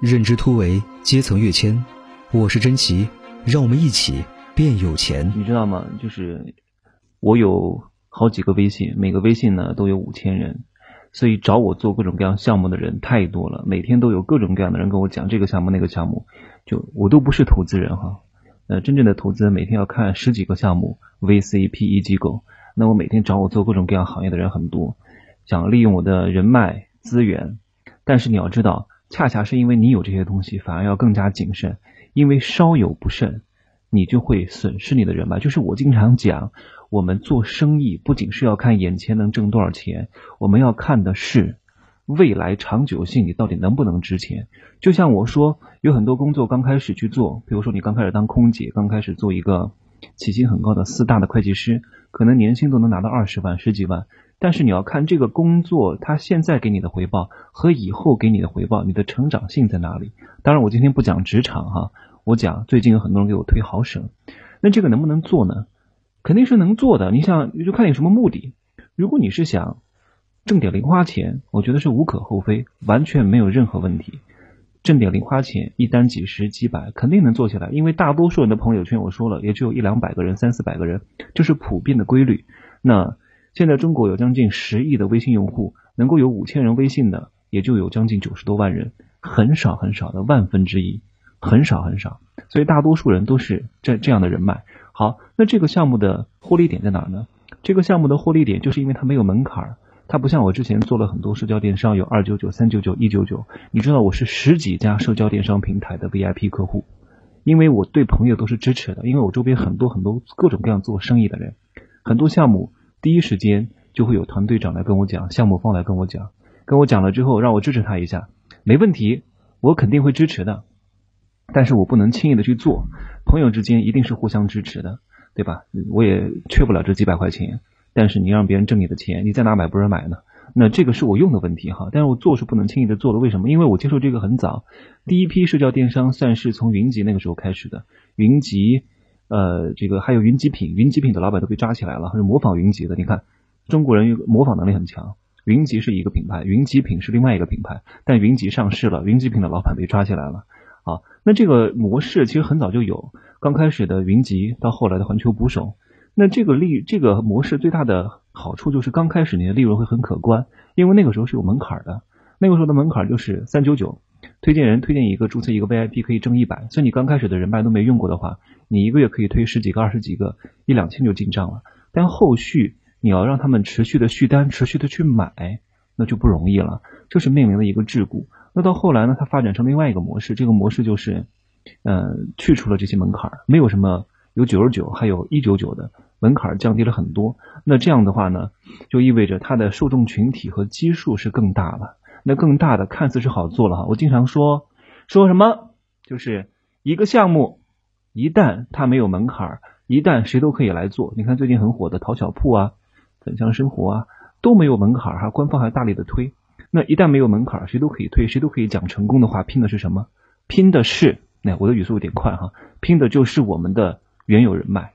认知突围，阶层跃迁。我是真奇，让我们一起变有钱。你知道吗？就是我有好几个微信，每个微信呢都有五千人，所以找我做各种各样项目的人太多了。每天都有各种各样的人跟我讲这个项目那个项目，就我都不是投资人哈。呃，真正的投资人每天要看十几个项目，VC、PE 机构。那我每天找我做各种各样行业的人很多，想利用我的人脉资源，但是你要知道。恰恰是因为你有这些东西，反而要更加谨慎，因为稍有不慎，你就会损失你的人脉。就是我经常讲，我们做生意不仅是要看眼前能挣多少钱，我们要看的是未来长久性，你到底能不能值钱。就像我说，有很多工作刚开始去做，比如说你刚开始当空姐，刚开始做一个起薪很高的四大的会计师，可能年薪都能拿到二十万、十几万。但是你要看这个工作，他现在给你的回报和以后给你的回报，你的成长性在哪里？当然，我今天不讲职场哈，我讲最近有很多人给我推好省，那这个能不能做呢？肯定是能做的。你想，就看你什么目的。如果你是想挣点零花钱，我觉得是无可厚非，完全没有任何问题。挣点零花钱，一单几十几百，肯定能做起来。因为大多数人的朋友圈，我说了，也只有一两百个人、三四百个人，这是普遍的规律。那。现在中国有将近十亿的微信用户，能够有五千人微信的，也就有将近九十多万人，很少很少的万分之一，很少很少。所以大多数人都是这这样的人脉。好，那这个项目的获利点在哪呢？这个项目的获利点就是因为它没有门槛，它不像我之前做了很多社交电商，有二九九、三九九、一九九。你知道我是十几家社交电商平台的 VIP 客户，因为我对朋友都是支持的，因为我周边很多很多各种各样做生意的人，很多项目。第一时间就会有团队长来跟我讲，项目方来跟我讲，跟我讲了之后，让我支持他一下，没问题，我肯定会支持的。但是我不能轻易的去做，朋友之间一定是互相支持的，对吧？我也缺不了这几百块钱，但是你让别人挣你的钱，你在哪买不是买呢？那这个是我用的问题哈，但是我做是不能轻易的做的，为什么？因为我接受这个很早，第一批社交电商算是从云集那个时候开始的，云集。呃，这个还有云极品，云极品的老板都被抓起来了，是模仿云集的。你看，中国人模仿能力很强。云集是一个品牌，云极品是另外一个品牌，但云集上市了，云极品的老板被抓起来了。啊，那这个模式其实很早就有，刚开始的云集到后来的环球捕手，那这个利这个模式最大的好处就是刚开始你的利润会很可观，因为那个时候是有门槛的，那个时候的门槛就是三九九。推荐人推荐一个注册一个 VIP 可以挣一百，所以你刚开始的人脉都没用过的话，你一个月可以推十几个、二十几个，一两千就进账了。但后续你要让他们持续的续单、持续的去买，那就不容易了。这是面临的一个桎梏。那到后来呢，它发展成另外一个模式，这个模式就是，呃，去除了这些门槛，没有什么有九十九，还有一九九的门槛降低了很多。那这样的话呢，就意味着它的受众群体和基数是更大了。那更大的看似是好做了哈，我经常说说什么，就是一个项目一旦它没有门槛，一旦谁都可以来做，你看最近很火的淘小铺啊、粉香生活啊都没有门槛哈，官方还大力的推。那一旦没有门槛，谁都可以推，谁都可以讲成功的话，拼的是什么？拼的是，那我的语速有点快哈，拼的就是我们的原有人脉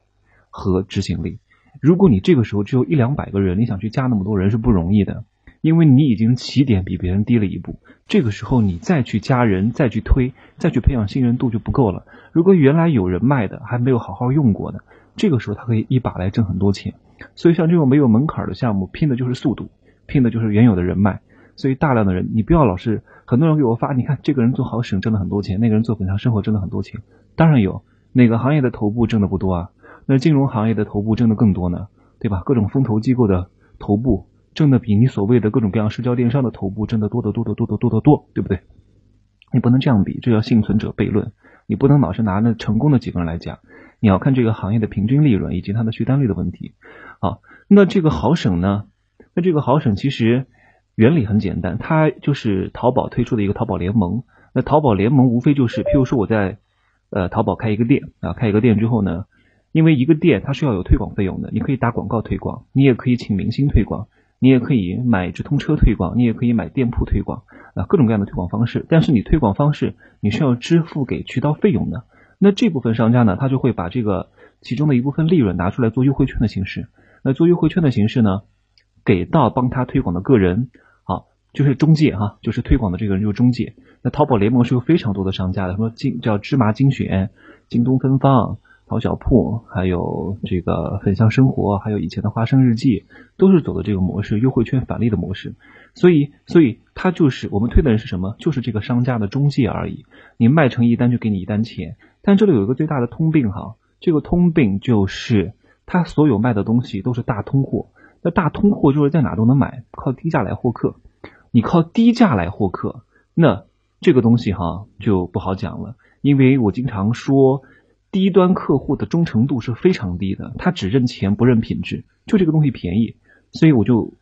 和执行力。如果你这个时候只有一两百个人，你想去加那么多人是不容易的。因为你已经起点比别人低了一步，这个时候你再去加人、再去推、再去培养信任度就不够了。如果原来有人脉的还没有好好用过的，这个时候他可以一把来挣很多钱。所以像这种没有门槛的项目，拼的就是速度，拼的就是原有的人脉。所以大量的人，你不要老是很多人给我发，你看这个人做好省挣了很多钱，那个人做粉香生活挣了很多钱。当然有，哪个行业的头部挣的不多啊？那金融行业的头部挣的更多呢，对吧？各种风投机构的头部。挣的比你所谓的各种各样社交电商的头部挣的多得多得多得多得多，对不对？你不能这样比，这叫幸存者悖论。你不能老是拿那成功的几个人来讲，你要看这个行业的平均利润以及它的续单率的问题。好，那这个好省呢？那这个好省其实原理很简单，它就是淘宝推出的一个淘宝联盟。那淘宝联盟无非就是，譬如说我在呃淘宝开一个店啊，开一个店之后呢，因为一个店它是要有推广费用的，你可以打广告推广，你也可以请明星推广。你也可以买直通车推广，你也可以买店铺推广啊，各种各样的推广方式。但是你推广方式你是要支付给渠道费用的。那这部分商家呢，他就会把这个其中的一部分利润拿出来做优惠券的形式。那做优惠券的形式呢，给到帮他推广的个人，好就是中介哈，就是推广的这个人就是中介。那淘宝联盟是有非常多的商家的，什么金叫芝麻精选、京东分方、淘小铺，还有这个粉香生活，还有以前的花生日记，都是走的这个模式，优惠券返利的模式。所以，所以他就是我们推的人是什么？就是这个商家的中介而已。你卖成一单就给你一单钱，但这里有一个最大的通病哈，这个通病就是他所有卖的东西都是大通货。那大通货就是在哪都能买，靠低价来获客。你靠低价来获客，那。这个东西哈就不好讲了，因为我经常说，低端客户的忠诚度是非常低的，他只认钱不认品质，就这个东西便宜，所以我就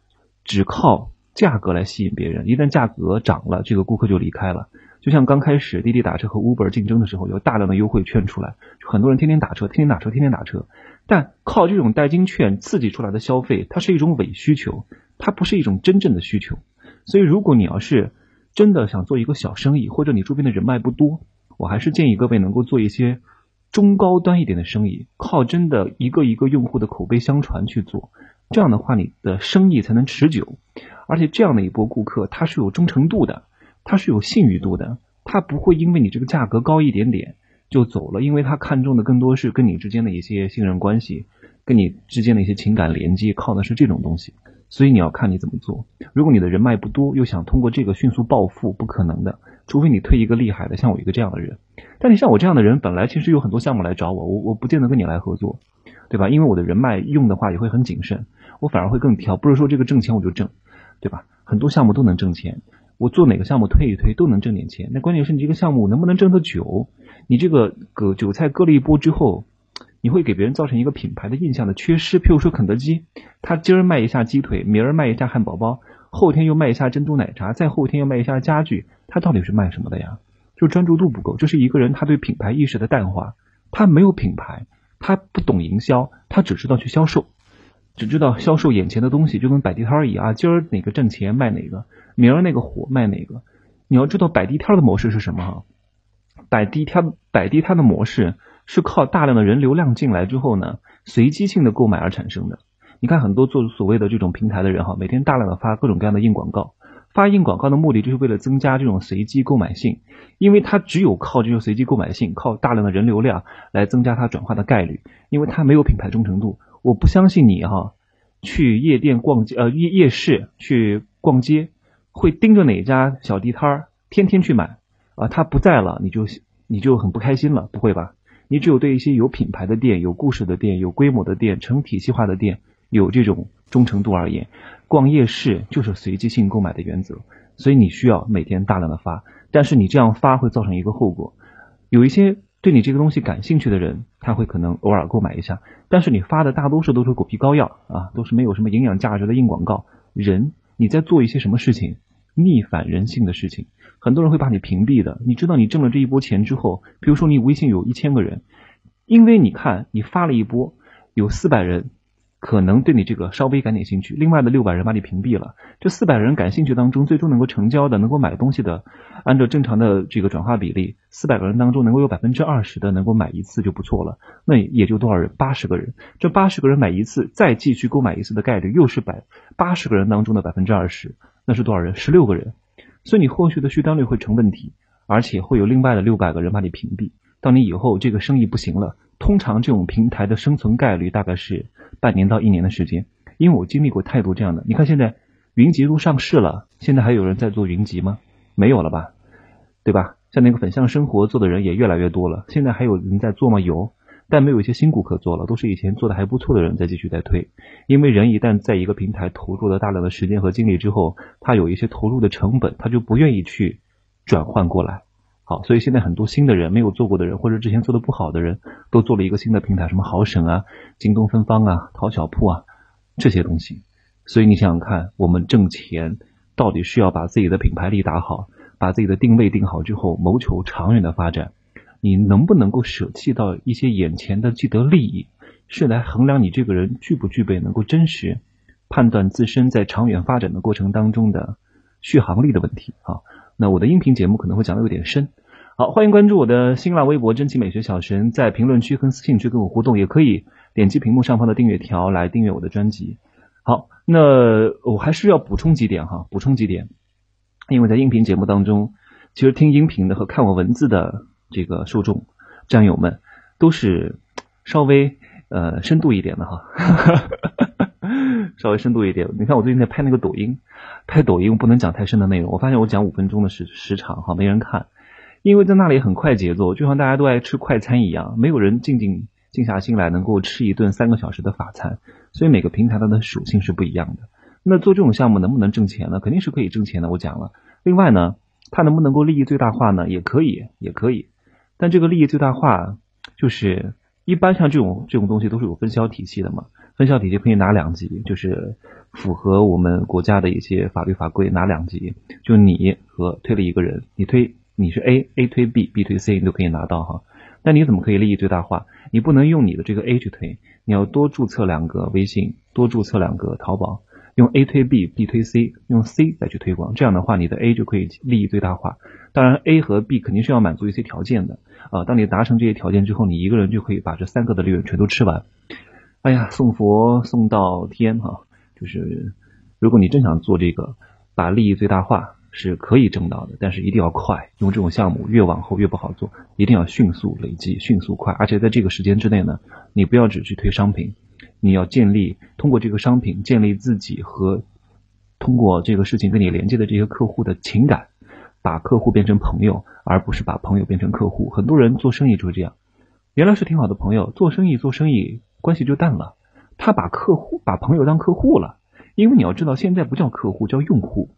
只靠价格来吸引别人，一旦价格涨了，这个顾客就离开了。就像刚开始滴滴打车和 Uber 竞争的时候，有大量的优惠券出来，很多人天天打车，天天打车，天天打车，但靠这种代金券刺激出来的消费，它是一种伪需求，它不是一种真正的需求，所以如果你要是。真的想做一个小生意，或者你周边的人脉不多，我还是建议各位能够做一些中高端一点的生意，靠真的一个一个用户的口碑相传去做，这样的话你的生意才能持久。而且这样的一波顾客，他是有忠诚度的，他是有信誉度的，他不会因为你这个价格高一点点就走了，因为他看中的更多是跟你之间的一些信任关系，跟你之间的一些情感连接，靠的是这种东西。所以你要看你怎么做。如果你的人脉不多，又想通过这个迅速暴富，不可能的。除非你推一个厉害的，像我一个这样的人。但你像我这样的人，本来其实有很多项目来找我，我我不见得跟你来合作，对吧？因为我的人脉用的话也会很谨慎，我反而会更挑。不是说这个挣钱我就挣，对吧？很多项目都能挣钱，我做哪个项目推一推都能挣点钱。那关键是你这个项目能不能挣得久？你这个割韭菜割了一波之后。你会给别人造成一个品牌的印象的缺失。譬如说肯德基，他今儿卖一下鸡腿，明儿卖一下汉堡包，后天又卖一下珍珠奶茶，再后天又卖一下家具，他到底是卖什么的呀？就专注度不够，这是一个人他对品牌意识的淡化。他没有品牌，他不懂营销，他只知道去销售，只知道销售眼前的东西，就跟摆地摊一样。今儿哪个挣钱卖哪个，明儿那个火卖哪个。你要知道摆地摊的模式是什么哈？摆地摊摆地摊的模式。是靠大量的人流量进来之后呢，随机性的购买而产生的。你看很多做所谓的这种平台的人哈，每天大量的发各种各样的硬广告，发硬广告的目的就是为了增加这种随机购买性，因为他只有靠这种随机购买性，靠大量的人流量来增加他转化的概率，因为他没有品牌忠诚度。我不相信你哈，去夜店逛街呃夜夜市去逛街，会盯着哪家小地摊儿天天去买啊，他不在了你就你就很不开心了，不会吧？你只有对一些有品牌的店、有故事的店、有规模的店、成体系化的店有这种忠诚度而言，逛夜市就是随机性购买的原则，所以你需要每天大量的发。但是你这样发会造成一个后果，有一些对你这个东西感兴趣的人，他会可能偶尔购买一下，但是你发的大多数都是狗皮膏药啊，都是没有什么营养价值的硬广告。人你在做一些什么事情？逆反人性的事情，很多人会把你屏蔽的。你知道，你挣了这一波钱之后，比如说你微信有一千个人，因为你看你发了一波，有四百人可能对你这个稍微感点兴趣，另外的六百人把你屏蔽了。这四百人感兴趣当中，最终能够成交的、能够买东西的，按照正常的这个转化比例，四百个人当中能够有百分之二十的能够买一次就不错了。那也就多少人？八十个人。这八十个人买一次，再继续购买一次的概率又是百八十个人当中的百分之二十。那是多少人？十六个人，所以你后续的续单率会成问题，而且会有另外的六百个人把你屏蔽。当你以后这个生意不行了，通常这种平台的生存概率大概是半年到一年的时间。因为我经历过太多这样的。你看现在云集都上市了，现在还有人在做云集吗？没有了吧，对吧？像那个粉象生活做的人也越来越多了，现在还有人在做吗？有。但没有一些新顾客做了，都是以前做的还不错的人在继续在推，因为人一旦在一个平台投入了大量的时间和精力之后，他有一些投入的成本，他就不愿意去转换过来。好，所以现在很多新的人没有做过的人，或者之前做的不好的人，都做了一个新的平台，什么好省啊、京东分方啊、淘小铺啊这些东西。所以你想想看，我们挣钱到底是要把自己的品牌力打好，把自己的定位定好之后，谋求长远的发展。你能不能够舍弃到一些眼前的既得利益，是来衡量你这个人具不具备能够真实判断自身在长远发展的过程当中的续航力的问题啊？那我的音频节目可能会讲的有点深，好，欢迎关注我的新浪微博真奇美学小神，在评论区和私信区跟我互动，也可以点击屏幕上方的订阅条来订阅我的专辑。好，那我还是要补充几点哈，补充几点。因为在音频节目当中，其实听音频的和看我文字的这个受众战友们都是稍微呃深度一点的哈，稍微深度一点。你看我最近在拍那个抖音，拍抖音我不能讲太深的内容。我发现我讲五分钟的时时长哈，没人看，因为在那里很快节奏，就像大家都爱吃快餐一样，没有人静静静下心来能够吃一顿三个小时的法餐。所以每个平台它的属性是不一样的。那做这种项目能不能挣钱呢？肯定是可以挣钱的。我讲了，另外呢，它能不能够利益最大化呢？也可以，也可以。但这个利益最大化，就是一般像这种这种东西都是有分销体系的嘛。分销体系可以拿两级，就是符合我们国家的一些法律法规拿两级。就你和推了一个人，你推你是 A，A 推 B，B 推 C，你都可以拿到哈。那你怎么可以利益最大化？你不能用你的这个 A 去推，你要多注册两个微信，多注册两个淘宝。用 A 推 B，B 推 C，用 C 再去推广，这样的话你的 A 就可以利益最大化。当然 A 和 B 肯定是要满足一些条件的啊。当你达成这些条件之后，你一个人就可以把这三个的利润全都吃完。哎呀，送佛送到天哈，就是如果你真想做这个，把利益最大化是可以挣到的，但是一定要快。因为这种项目越往后越不好做，一定要迅速累积，迅速快。而且在这个时间之内呢，你不要只去推商品。你要建立通过这个商品建立自己和通过这个事情跟你连接的这些客户的情感，把客户变成朋友，而不是把朋友变成客户。很多人做生意就是这样，原来是挺好的朋友，做生意做生意关系就淡了。他把客户把朋友当客户了，因为你要知道现在不叫客户叫用户，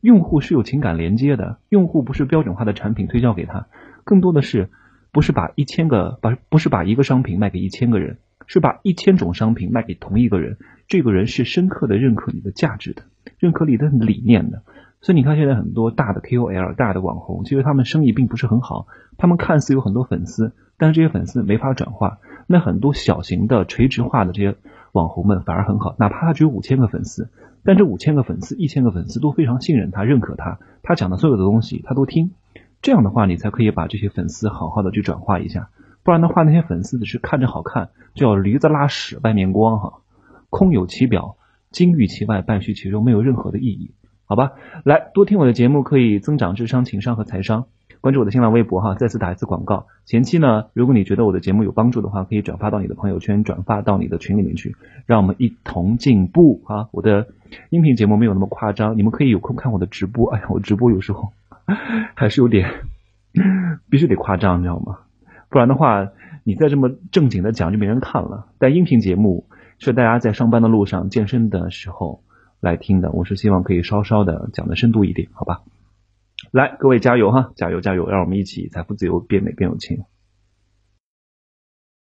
用户是有情感连接的，用户不是标准化的产品推销给他，更多的是不是把一千个把不是把一个商品卖给一千个人。是把一千种商品卖给同一个人，这个人是深刻的认可你的价值的，认可你的理念的。所以你看，现在很多大的 KOL、大的网红，其实他们生意并不是很好。他们看似有很多粉丝，但是这些粉丝没法转化。那很多小型的垂直化的这些网红们反而很好，哪怕他只有五千个粉丝，但这五千个粉丝、一千个粉丝都非常信任他、认可他，他讲的所有的东西他都听。这样的话，你才可以把这些粉丝好好的去转化一下。不然的话，那些粉丝只是看着好看，就叫驴子拉屎外面光哈，空有其表，金玉其外，败絮其中，没有任何的意义，好吧？来多听我的节目，可以增长智商、情商和财商。关注我的新浪微博哈，再次打一次广告。前期呢，如果你觉得我的节目有帮助的话，可以转发到你的朋友圈，转发到你的群里面去，让我们一同进步啊！我的音频节目没有那么夸张，你们可以有空看我的直播。哎呀，我直播有时候还是有点必须得夸张，你知道吗？不然的话，你再这么正经的讲就没人看了。但音频节目是大家在上班的路上、健身的时候来听的。我是希望可以稍稍的讲的深度一点，好吧？来，各位加油哈，加油加油，让我们一起财富自由，变美变有钱。